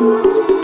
What?